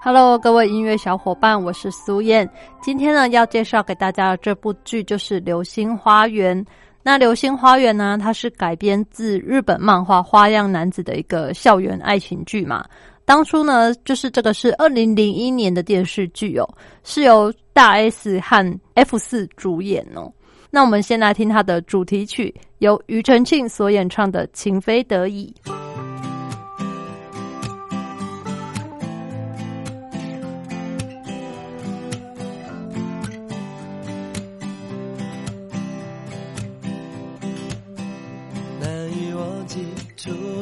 Hello，各位音乐小伙伴，我是苏燕。今天呢，要介绍给大家的这部剧就是《流星花园》。那《流星花园》呢，它是改编自日本漫画《花样男子》的一个校园爱情剧嘛。当初呢，就是这个是二零零一年的电视剧哦，是由大 S 和 F 四主演哦。那我们先来听它的主题曲，由庾澄庆所演唱的《情非得已》。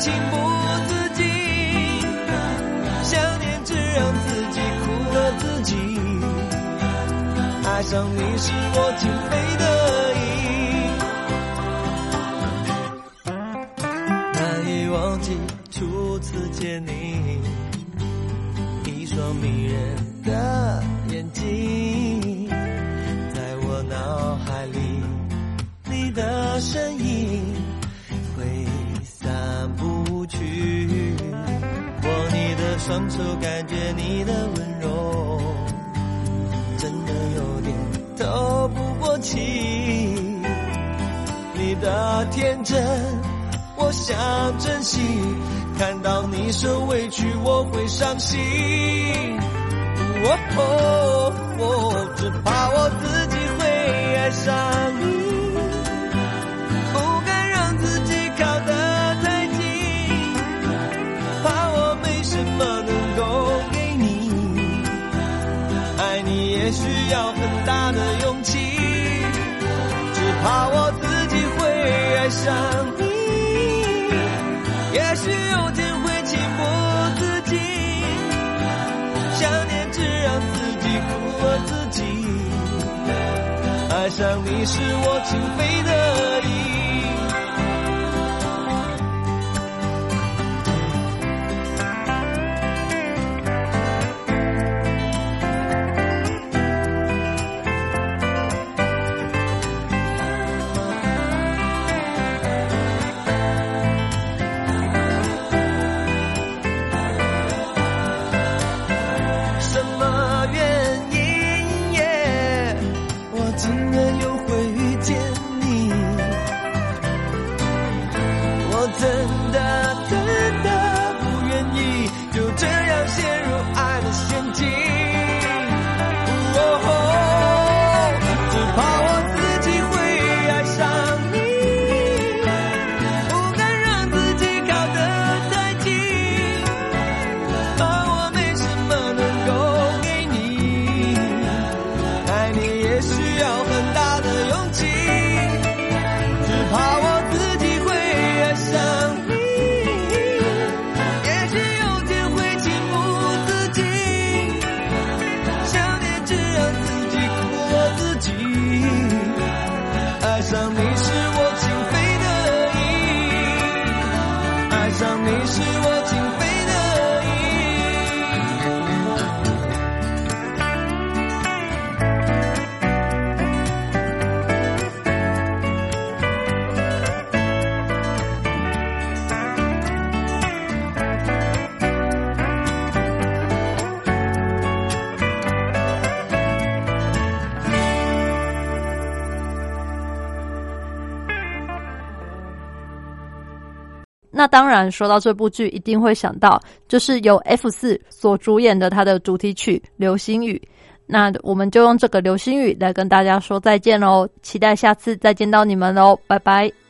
情不自禁，想念只让自己苦了自己。爱上你是我情非得已，难以忘记初次见你，一双迷人的双手感觉你的温柔，真的有点透不过气。你的天真，我想珍惜。看到你受委屈，我会伤心。哦，怕我自己会爱上你。也许有天会情不自禁，想念只让自己苦了自己。爱上你是我情非得已。那当然说到这部剧一定会想到就是由 f 四所主演的它的主题曲流星雨。那我们就用这个流星雨来跟大家说再见喽期待下次再见到你们喽拜拜。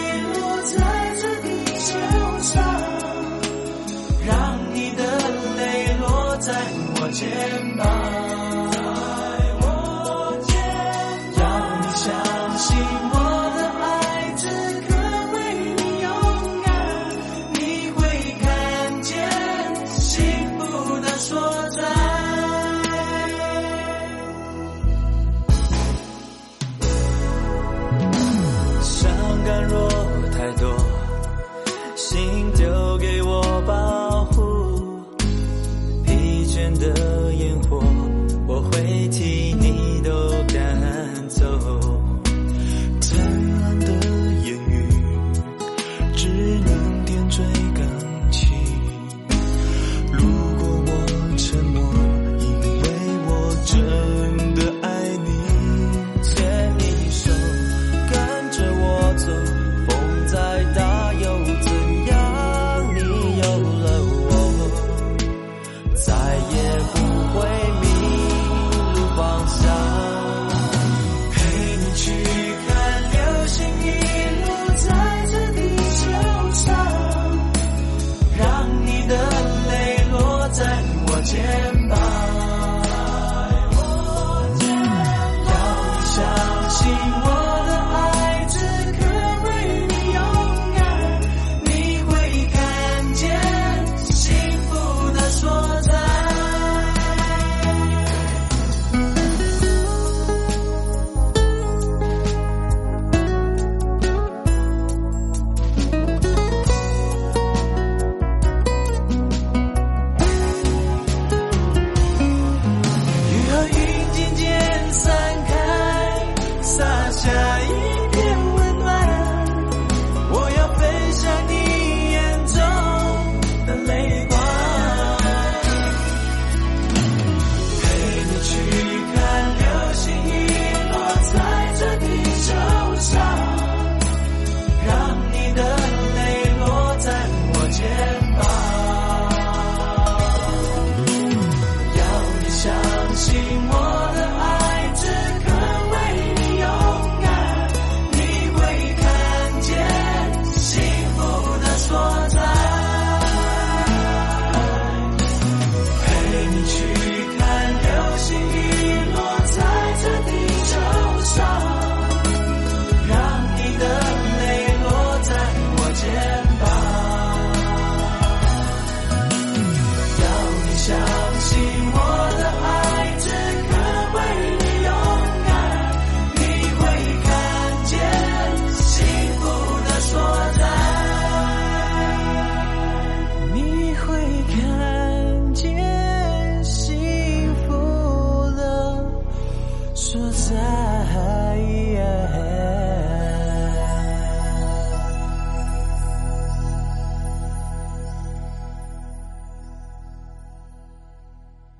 肩膀。